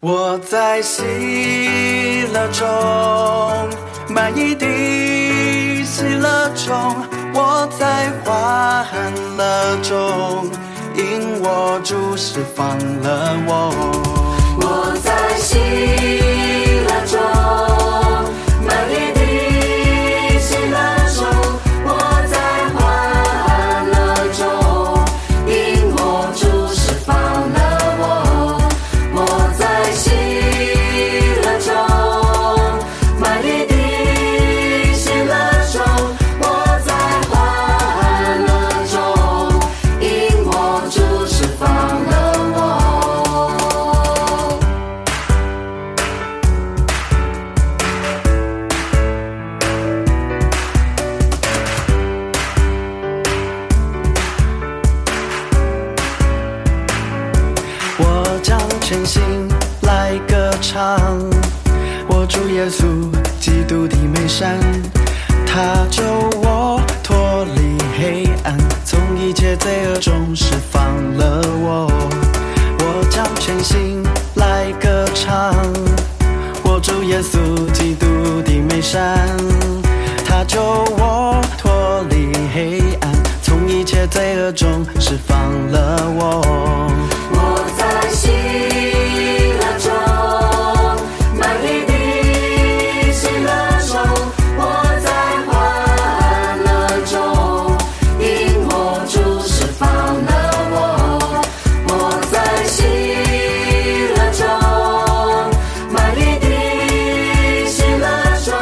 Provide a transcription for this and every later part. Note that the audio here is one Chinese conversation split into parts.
我在喜乐中，满溢的喜乐中，我在欢乐中，因我主释放了我。我在喜我将全心来歌唱，我主耶稣基督的美善，他救我脱离黑暗，从一切罪恶中释放了我。我将全心来歌唱，我主耶稣基督的美善，他救我脱离黑暗，从一切罪恶中释放了我。我在喜乐中，满溢的喜乐中，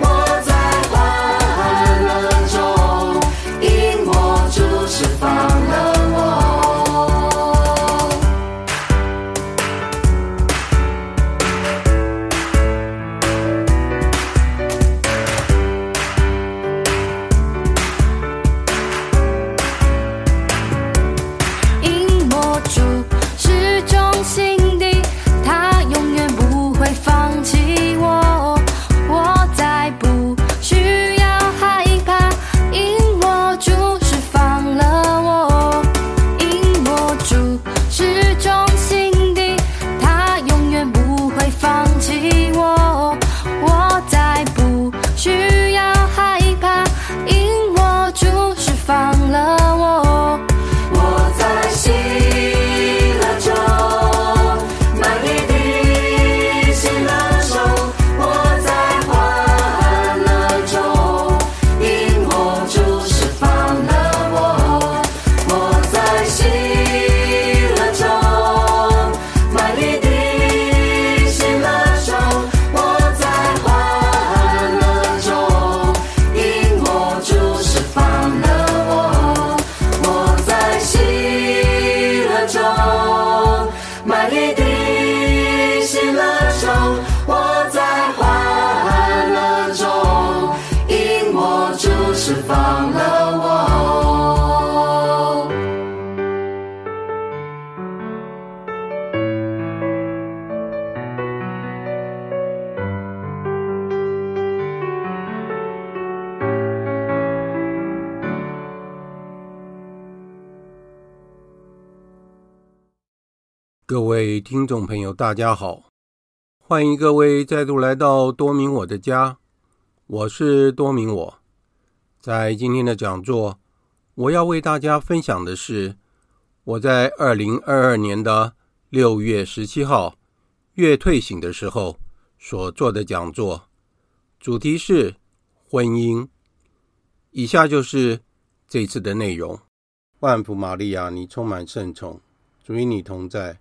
我在欢乐中，因我主释放。听众朋友，大家好！欢迎各位再度来到多明我的家，我是多明我。在今天的讲座，我要为大家分享的是我在二零二二年的六月十七号月退醒的时候所做的讲座，主题是婚姻。以下就是这次的内容：万福玛利亚，你充满圣宠，主与你同在。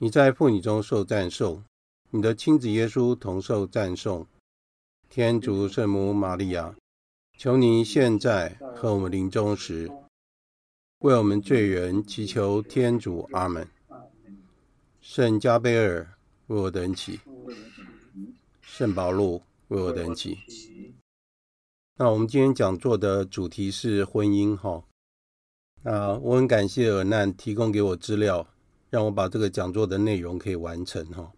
你在妇女中受赞颂，你的亲子耶稣同受赞颂。天主圣母玛利亚，求你现在和我们临终时，为我们罪人祈求天主。阿门。圣加贝尔为我等祈，圣保禄为我等祈。那我们今天讲座的主题是婚姻哈。那我很感谢尔难提供给我资料。让我把这个讲座的内容可以完成哈。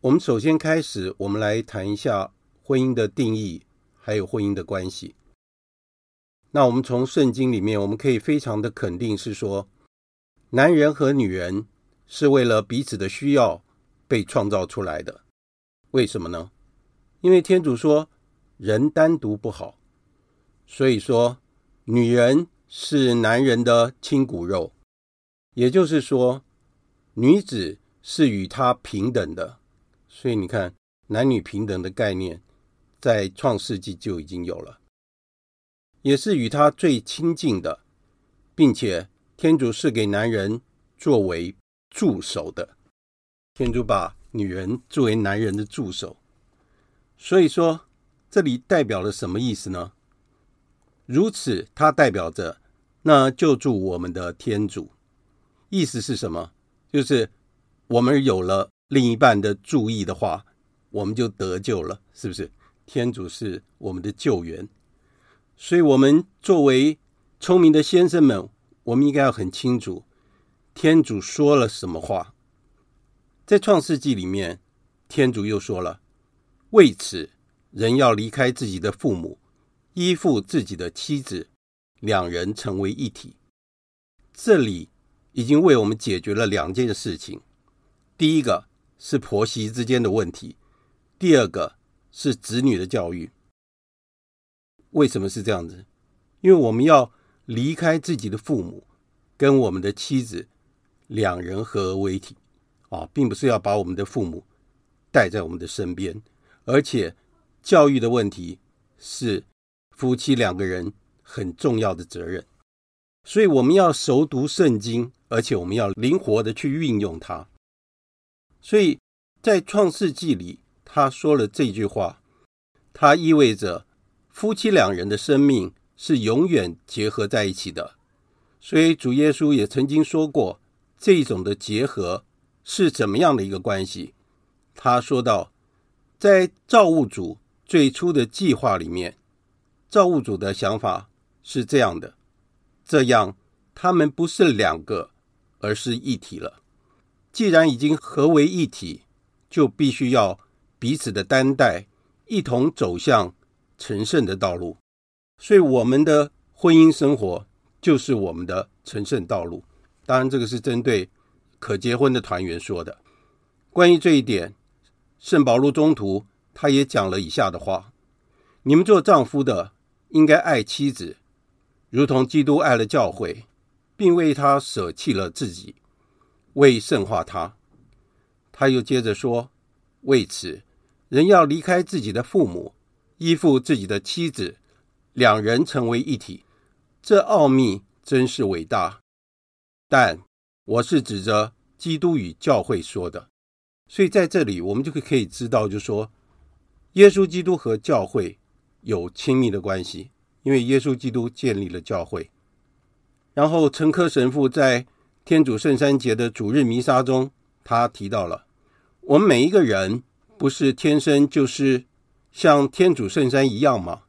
我们首先开始，我们来谈一下婚姻的定义，还有婚姻的关系。那我们从圣经里面，我们可以非常的肯定是说，男人和女人是为了彼此的需要被创造出来的。为什么呢？因为天主说人单独不好，所以说女人是男人的亲骨肉，也就是说女子是与他平等的。所以你看，男女平等的概念在创世纪就已经有了，也是与他最亲近的，并且天主是给男人作为助手的。天主把女人作为男人的助手。所以说，这里代表了什么意思呢？如此，它代表着那救助我们的天主。意思是什么？就是我们有了另一半的注意的话，我们就得救了，是不是？天主是我们的救援。所以，我们作为聪明的先生们，我们应该要很清楚，天主说了什么话。在创世纪里面，天主又说了。为此，人要离开自己的父母，依附自己的妻子，两人成为一体。这里已经为我们解决了两件事情：第一个是婆媳之间的问题，第二个是子女的教育。为什么是这样子？因为我们要离开自己的父母，跟我们的妻子两人合为一体啊，并不是要把我们的父母带在我们的身边。而且，教育的问题是夫妻两个人很重要的责任，所以我们要熟读圣经，而且我们要灵活的去运用它。所以在创世纪里，他说了这句话，它意味着夫妻两人的生命是永远结合在一起的。所以主耶稣也曾经说过，这种的结合是怎么样的一个关系？他说到。在造物主最初的计划里面，造物主的想法是这样的：这样他们不是两个，而是一体了。既然已经合为一体，就必须要彼此的担待，一同走向成圣的道路。所以，我们的婚姻生活就是我们的成圣道路。当然，这个是针对可结婚的团员说的。关于这一点。圣保禄中途他也讲了以下的话：你们做丈夫的应该爱妻子，如同基督爱了教会，并为他舍弃了自己，为圣化他。他又接着说：为此，人要离开自己的父母，依附自己的妻子，两人成为一体。这奥秘真是伟大。但我是指着基督与教会说的。所以在这里，我们就可以知道，就说，耶稣基督和教会有亲密的关系，因为耶稣基督建立了教会。然后，陈科神父在天主圣三节的主日弥撒中，他提到了，我们每一个人不是天生就是像天主圣三一样吗？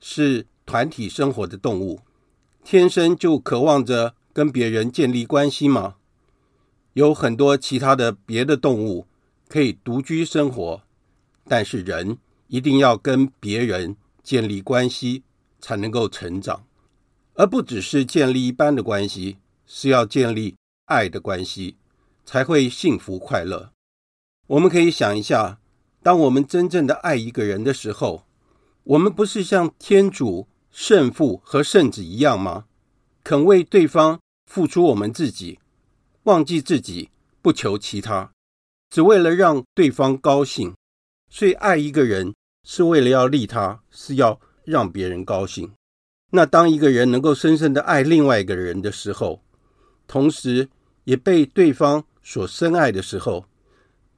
是团体生活的动物，天生就渴望着跟别人建立关系吗？有很多其他的别的动物可以独居生活，但是人一定要跟别人建立关系才能够成长，而不只是建立一般的关系，是要建立爱的关系，才会幸福快乐。我们可以想一下，当我们真正的爱一个人的时候，我们不是像天主、圣父和圣子一样吗？肯为对方付出我们自己。忘记自己，不求其他，只为了让对方高兴。所以爱一个人是为了要利他，是要让别人高兴。那当一个人能够深深的爱另外一个人的时候，同时也被对方所深爱的时候，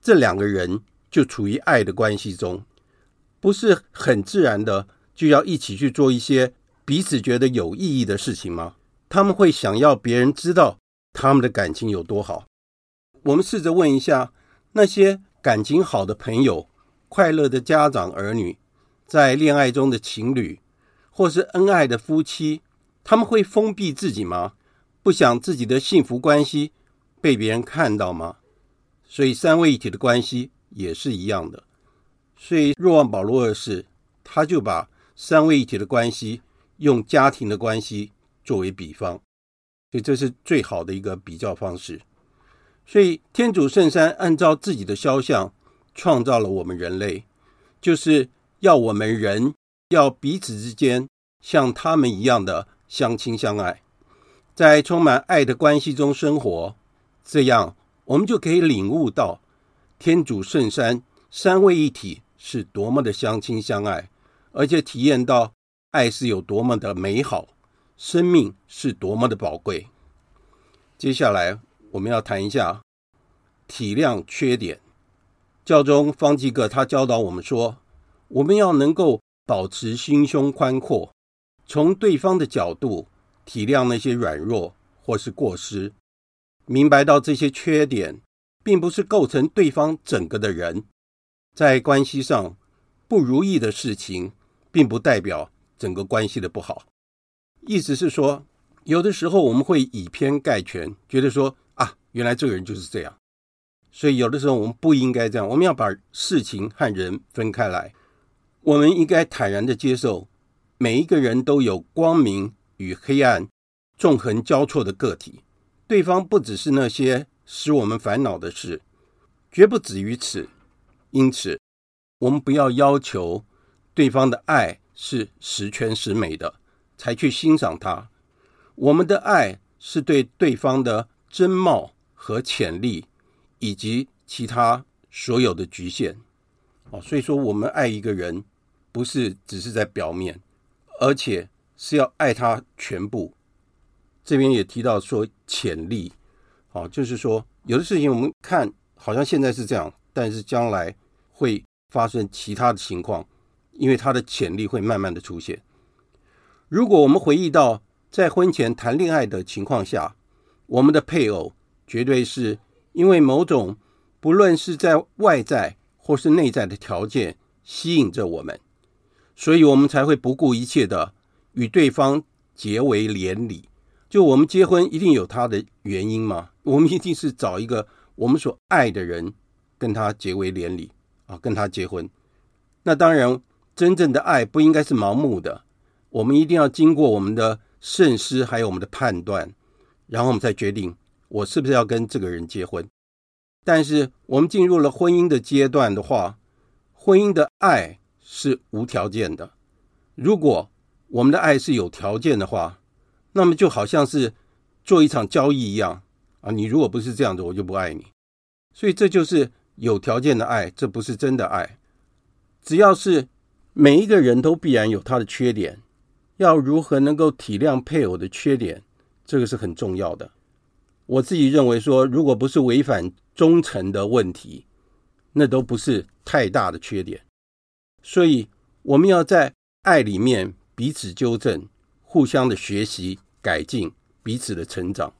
这两个人就处于爱的关系中，不是很自然的就要一起去做一些彼此觉得有意义的事情吗？他们会想要别人知道。他们的感情有多好？我们试着问一下那些感情好的朋友、快乐的家长儿女，在恋爱中的情侣，或是恩爱的夫妻，他们会封闭自己吗？不想自己的幸福关系被别人看到吗？所以三位一体的关系也是一样的。所以若望保禄二世他就把三位一体的关系用家庭的关系作为比方。所以这是最好的一个比较方式。所以天主圣山按照自己的肖像创造了我们人类，就是要我们人要彼此之间像他们一样的相亲相爱，在充满爱的关系中生活，这样我们就可以领悟到天主圣三三位一体是多么的相亲相爱，而且体验到爱是有多么的美好，生命是多么的宝贵。接下来我们要谈一下体谅缺点。教宗方济各他教导我们说，我们要能够保持心胸宽阔。从对方的角度体谅那些软弱或是过失，明白到这些缺点并不是构成对方整个的人，在关系上不如意的事情，并不代表整个关系的不好。意思是说，有的时候我们会以偏概全，觉得说啊，原来这个人就是这样，所以有的时候我们不应该这样，我们要把事情和人分开来，我们应该坦然的接受。每一个人都有光明与黑暗纵横交错的个体，对方不只是那些使我们烦恼的事，绝不止于此。因此，我们不要要求对方的爱是十全十美的才去欣赏他。我们的爱是对对方的真貌和潜力以及其他所有的局限。哦，所以说我们爱一个人，不是只是在表面。而且是要爱他全部。这边也提到说潜力，好，就是说有的事情我们看好像现在是这样，但是将来会发生其他的情况，因为他的潜力会慢慢的出现。如果我们回忆到在婚前谈恋爱的情况下，我们的配偶绝对是因为某种不论是在外在或是内在的条件吸引着我们。所以我们才会不顾一切的与对方结为连理。就我们结婚一定有他的原因吗？我们一定是找一个我们所爱的人，跟他结为连理啊，跟他结婚。那当然，真正的爱不应该是盲目的。我们一定要经过我们的慎思，还有我们的判断，然后我们再决定我是不是要跟这个人结婚。但是我们进入了婚姻的阶段的话，婚姻的爱。是无条件的。如果我们的爱是有条件的话，那么就好像是做一场交易一样啊！你如果不是这样子，我就不爱你。所以这就是有条件的爱，这不是真的爱。只要是每一个人都必然有他的缺点，要如何能够体谅配偶的缺点，这个是很重要的。我自己认为说，如果不是违反忠诚的问题，那都不是太大的缺点。所以，我们要在爱里面彼此纠正，互相的学习、改进，彼此的成长。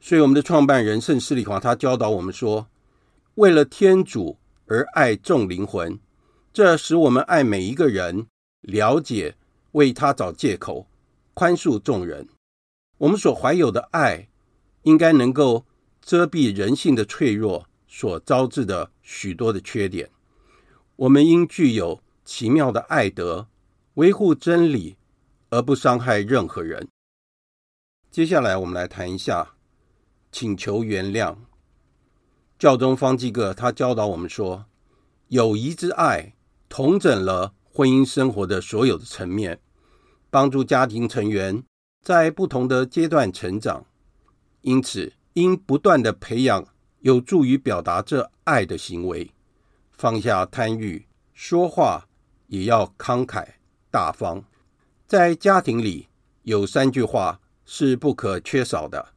所以，我们的创办人圣施礼华他教导我们说：“为了天主而爱众灵魂，这使我们爱每一个人，了解，为他找借口，宽恕众人。我们所怀有的爱，应该能够遮蔽人性的脆弱所招致的许多的缺点。我们应具有。”奇妙的爱德，维护真理，而不伤害任何人。接下来，我们来谈一下请求原谅。教宗方济各他教导我们说，友谊之爱统整了婚姻生活的所有的层面，帮助家庭成员在不同的阶段成长。因此，应不断地培养有助于表达这爱的行为，放下贪欲，说话。也要慷慨大方。在家庭里，有三句话是不可缺少的。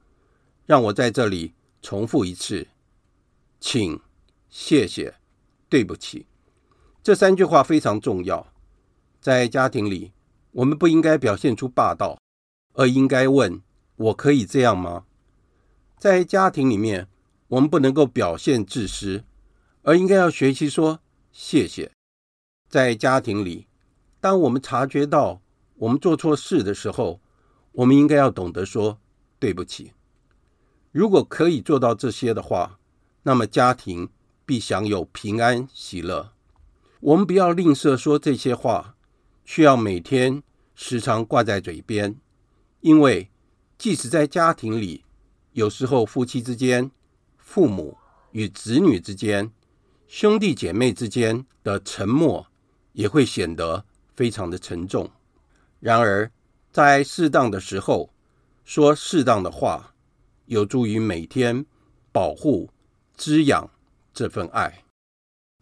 让我在这里重复一次：请、谢谢、对不起。这三句话非常重要。在家庭里，我们不应该表现出霸道，而应该问：我可以这样吗？在家庭里面，我们不能够表现自私，而应该要学习说谢谢。在家庭里，当我们察觉到我们做错事的时候，我们应该要懂得说对不起。如果可以做到这些的话，那么家庭必享有平安喜乐。我们不要吝啬说这些话，需要每天时常挂在嘴边，因为即使在家庭里，有时候夫妻之间、父母与子女之间、兄弟姐妹之间的沉默，也会显得非常的沉重。然而，在适当的时候说适当的话，有助于每天保护、滋养这份爱。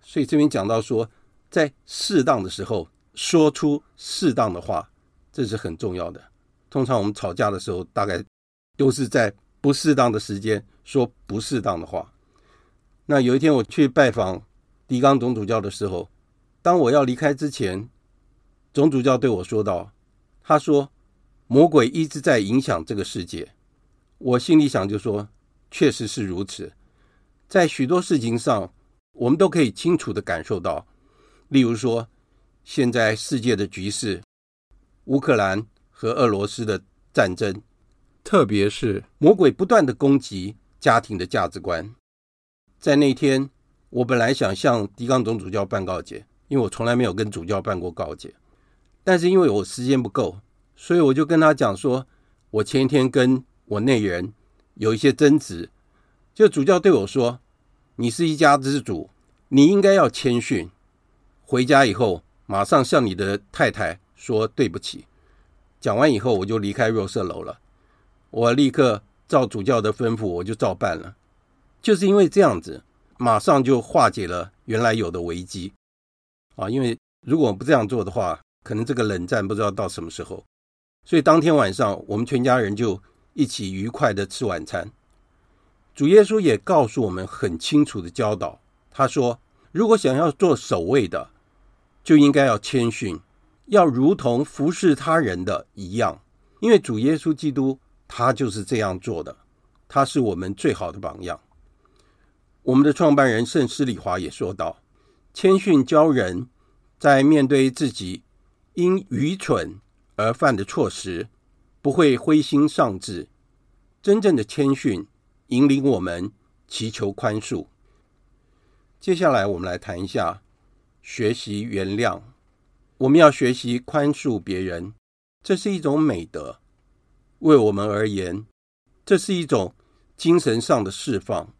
所以这边讲到说，在适当的时候说出适当的话，这是很重要的。通常我们吵架的时候，大概都是在不适当的时间说不适当的话。那有一天我去拜访狄刚总主教的时候，当我要离开之前，总主教对我说道：“他说，魔鬼一直在影响这个世界。”我心里想就说：“确实是如此，在许多事情上，我们都可以清楚的感受到，例如说，现在世界的局势，乌克兰。”和俄罗斯的战争，特别是魔鬼不断的攻击家庭的价值观。在那天，我本来想向狄刚总主教办告解，因为我从来没有跟主教办过告解。但是因为我时间不够，所以我就跟他讲说，我前一天跟我内人有一些争执，就主教对我说：“你是一家之主，你应该要谦逊。回家以后，马上向你的太太说对不起。”讲完以后，我就离开肉色楼了。我立刻照主教的吩咐，我就照办了。就是因为这样子，马上就化解了原来有的危机啊！因为如果不这样做的话，可能这个冷战不知道到什么时候。所以当天晚上，我们全家人就一起愉快的吃晚餐。主耶稣也告诉我们很清楚的教导，他说：如果想要做守卫的，就应该要谦逊。要如同服侍他人的一样，因为主耶稣基督他就是这样做的，他是我们最好的榜样。我们的创办人圣施礼华也说道：“谦逊教人在面对自己因愚蠢而犯的错时，不会灰心丧志。真正的谦逊引领我们祈求宽恕。”接下来，我们来谈一下学习原谅。我们要学习宽恕别人，这是一种美德。为我们而言，这是一种精神上的释放。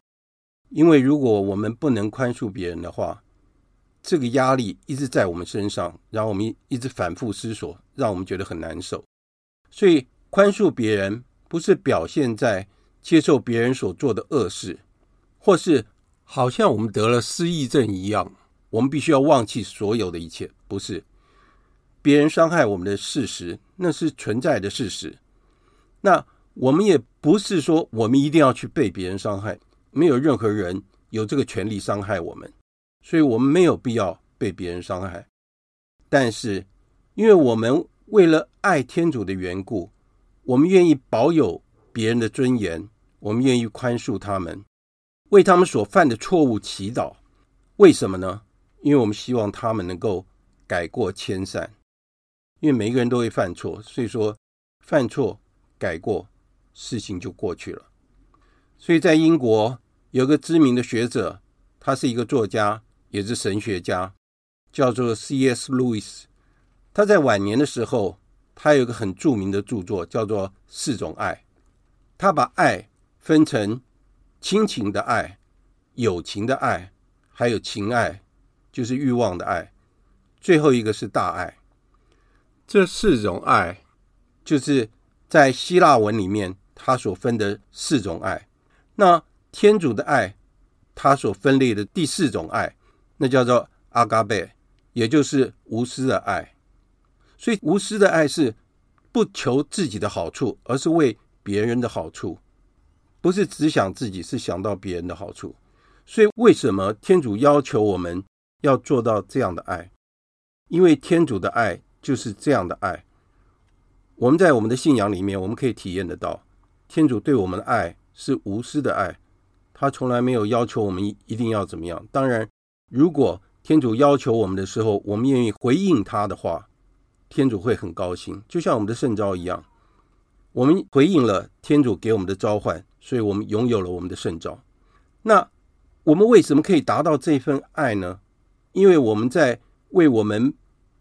因为如果我们不能宽恕别人的话，这个压力一直在我们身上，然后我们一直反复思索，让我们觉得很难受。所以，宽恕别人不是表现在接受别人所做的恶事，或是好像我们得了失忆症一样，我们必须要忘记所有的一切，不是。别人伤害我们的事实，那是存在的事实。那我们也不是说我们一定要去被别人伤害，没有任何人有这个权利伤害我们，所以我们没有必要被别人伤害。但是，因为我们为了爱天主的缘故，我们愿意保有别人的尊严，我们愿意宽恕他们，为他们所犯的错误祈祷。为什么呢？因为我们希望他们能够改过迁善。因为每一个人都会犯错，所以说犯错改过，事情就过去了。所以在英国有个知名的学者，他是一个作家，也是神学家，叫做 C.S. Lewis。他在晚年的时候，他有一个很著名的著作，叫做《四种爱》。他把爱分成亲情的爱、友情的爱，还有情爱，就是欲望的爱，最后一个是大爱。这四种爱，就是在希腊文里面他所分的四种爱。那天主的爱，他所分类的第四种爱，那叫做阿嘎贝，也就是无私的爱。所以无私的爱是不求自己的好处，而是为别人的好处，不是只想自己，是想到别人的好处。所以为什么天主要求我们要做到这样的爱？因为天主的爱。就是这样的爱，我们在我们的信仰里面，我们可以体验得到，天主对我们的爱是无私的爱，他从来没有要求我们一定要怎么样。当然，如果天主要求我们的时候，我们愿意回应他的话，天主会很高兴，就像我们的圣召一样，我们回应了天主给我们的召唤，所以我们拥有了我们的圣召。那我们为什么可以达到这份爱呢？因为我们在为我们。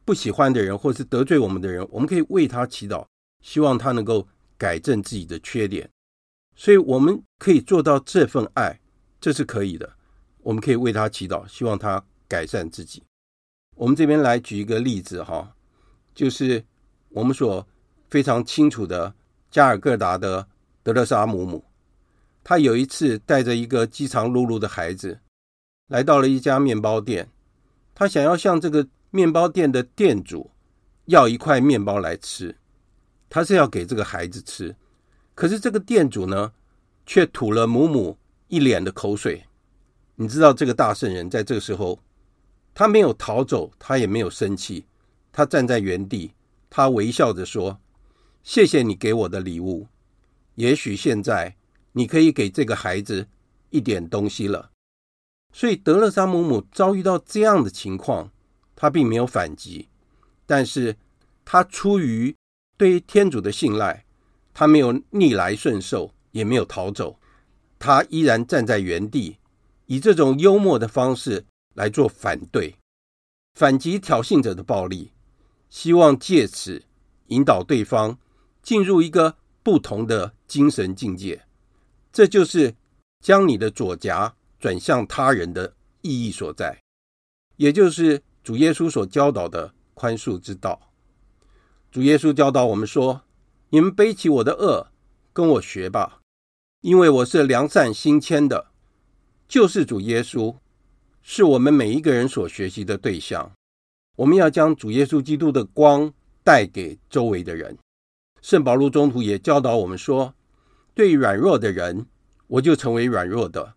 不喜欢的人，或是得罪我们的人，我们可以为他祈祷，希望他能够改正自己的缺点。所以，我们可以做到这份爱，这是可以的。我们可以为他祈祷，希望他改善自己。我们这边来举一个例子哈，就是我们所非常清楚的加尔各答的德勒莎姆姆，他有一次带着一个饥肠辘辘的孩子，来到了一家面包店，他想要向这个面包店的店主要一块面包来吃，他是要给这个孩子吃，可是这个店主呢，却吐了姆姆一脸的口水。你知道这个大圣人在这个时候。他没有逃走，他也没有生气，他站在原地，他微笑着说：“谢谢你给我的礼物，也许现在你可以给这个孩子一点东西了。”所以德勒莎姆姆遭遇到这样的情况，他并没有反击，但是他出于对于天主的信赖，他没有逆来顺受，也没有逃走，他依然站在原地，以这种幽默的方式。来做反对、反击挑衅者的暴力，希望借此引导对方进入一个不同的精神境界。这就是将你的左颊转向他人的意义所在，也就是主耶稣所教导的宽恕之道。主耶稣教导我们说：“你们背起我的轭，跟我学吧，因为我是良善心谦的。”救世主耶稣。是我们每一个人所学习的对象。我们要将主耶稣基督的光带给周围的人。圣保禄宗徒也教导我们说：“对软弱的人，我就成为软弱的；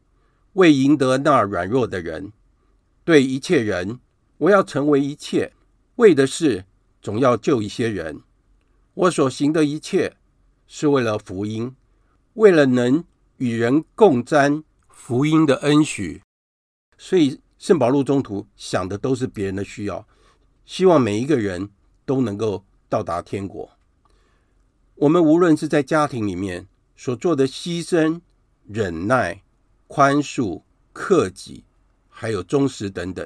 为赢得那软弱的人，对一切人，我要成为一切，为的是总要救一些人。我所行的一切，是为了福音，为了能与人共沾福音的恩许。”所以，圣保禄中途想的都是别人的需要，希望每一个人都能够到达天国。我们无论是在家庭里面所做的牺牲、忍耐、宽恕、克己，还有忠实等等，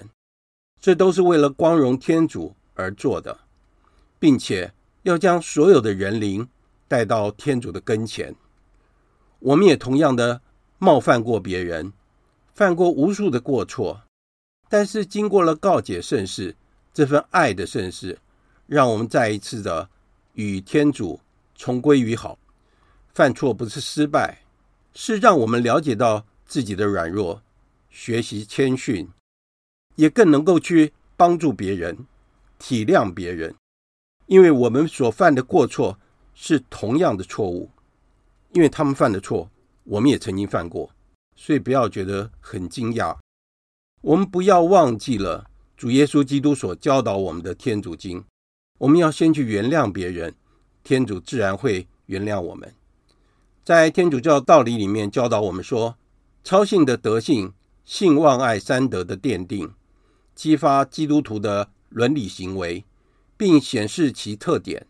这都是为了光荣天主而做的，并且要将所有的人灵带到天主的跟前。我们也同样的冒犯过别人。犯过无数的过错，但是经过了告解圣事，这份爱的圣事，让我们再一次的与天主重归于好。犯错不是失败，是让我们了解到自己的软弱，学习谦逊，也更能够去帮助别人，体谅别人。因为我们所犯的过错是同样的错误，因为他们犯的错，我们也曾经犯过。所以不要觉得很惊讶，我们不要忘记了主耶稣基督所教导我们的天主经。我们要先去原谅别人，天主自然会原谅我们。在天主教道理里面教导我们说，操性的德性、性望爱三德的奠定，激发基督徒的伦理行为，并显示其特点。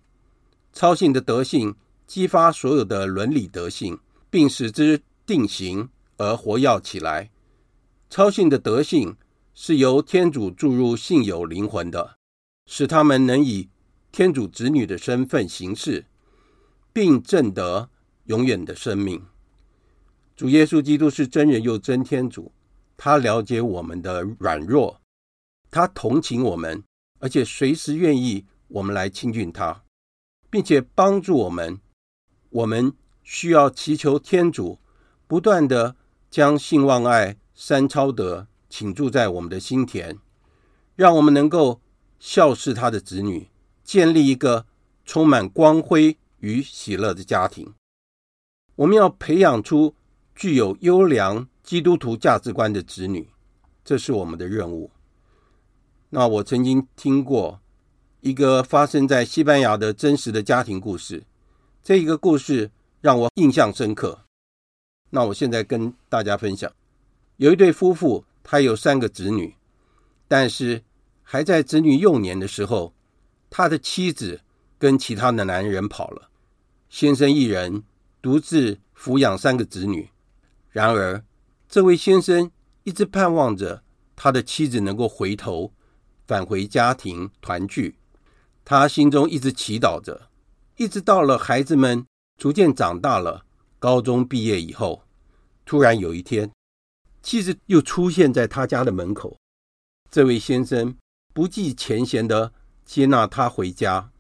操性的德性激发所有的伦理德性，并使之定型。而活跃起来，操性的德性是由天主注入信友灵魂的，使他们能以天主子女的身份行事，并证得永远的生命。主耶稣基督是真人又真天主，他了解我们的软弱，他同情我们，而且随时愿意我们来亲近他，并且帮助我们。我们需要祈求天主不断的。将信望爱三超德倾注在我们的心田，让我们能够孝事他的子女，建立一个充满光辉与喜乐的家庭。我们要培养出具有优良基督徒价值观的子女，这是我们的任务。那我曾经听过一个发生在西班牙的真实的家庭故事，这一个故事让我印象深刻。那我现在跟大家分享，有一对夫妇，他有三个子女，但是还在子女幼年的时候，他的妻子跟其他的男人跑了，先生一人独自抚养三个子女。然而，这位先生一直盼望着他的妻子能够回头返回家庭团聚，他心中一直祈祷着，一直到了孩子们逐渐长大了高中毕业以后突然有一天妻子又出现在他家的门口。这位先生不计前嫌的接纳他回家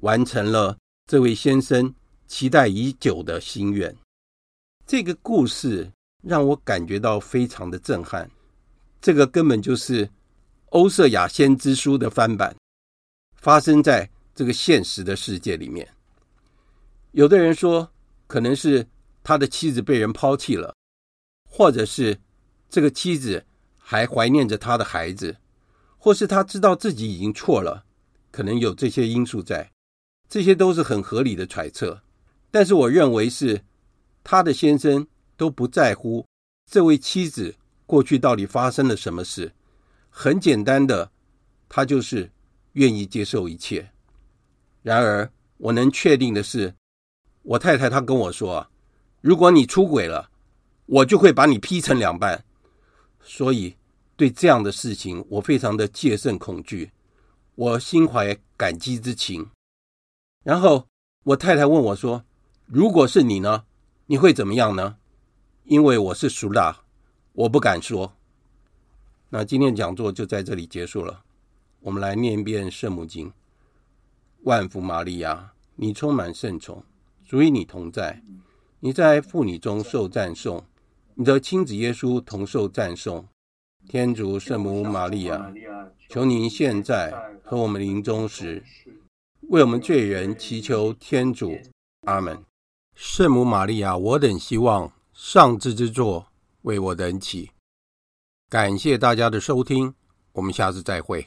完成了这位先生期待已久的心愿。这个故事让我感觉到非常的震撼这个根本就是欧瑟雅先知书的翻版发生在这个现实的世界里面。有的人说可能是他的妻子被人抛弃了或者是这个妻子还怀念着他的孩子或是他知道自己已经错了可能有这些因素在这些都是很合理的揣测。但是我认为是他的先生都不在乎这位妻子过去到底发生了什么事很简单的他就是愿意接受一切。然而我能确定的是我太太她跟我说，如果你出轨了，我就会把你劈成两半。所以对这样的事情，我非常的戒慎恐惧。我心怀感激之情。然后我太太问我说，如果是你呢？你会怎么样呢？因为我是熟啦，我不敢说。那今天讲座就在这里结束了。我们来念一遍圣母经，万福玛利亚，你充满圣宠。主与你同在，你在妇女中受赞颂，你的亲子耶稣同受赞颂。天主圣母玛利亚，求您现在和我们临终时，为我们罪人祈求天主。阿门。圣母玛利亚，我等希望上至之作为我等祈。感谢大家的收听，我们下次再会。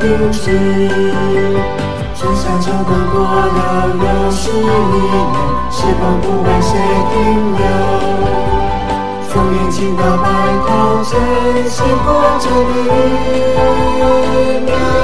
停止春夏秋冬过了又是一年时光不为谁停留？从年轻到白头真心活着你。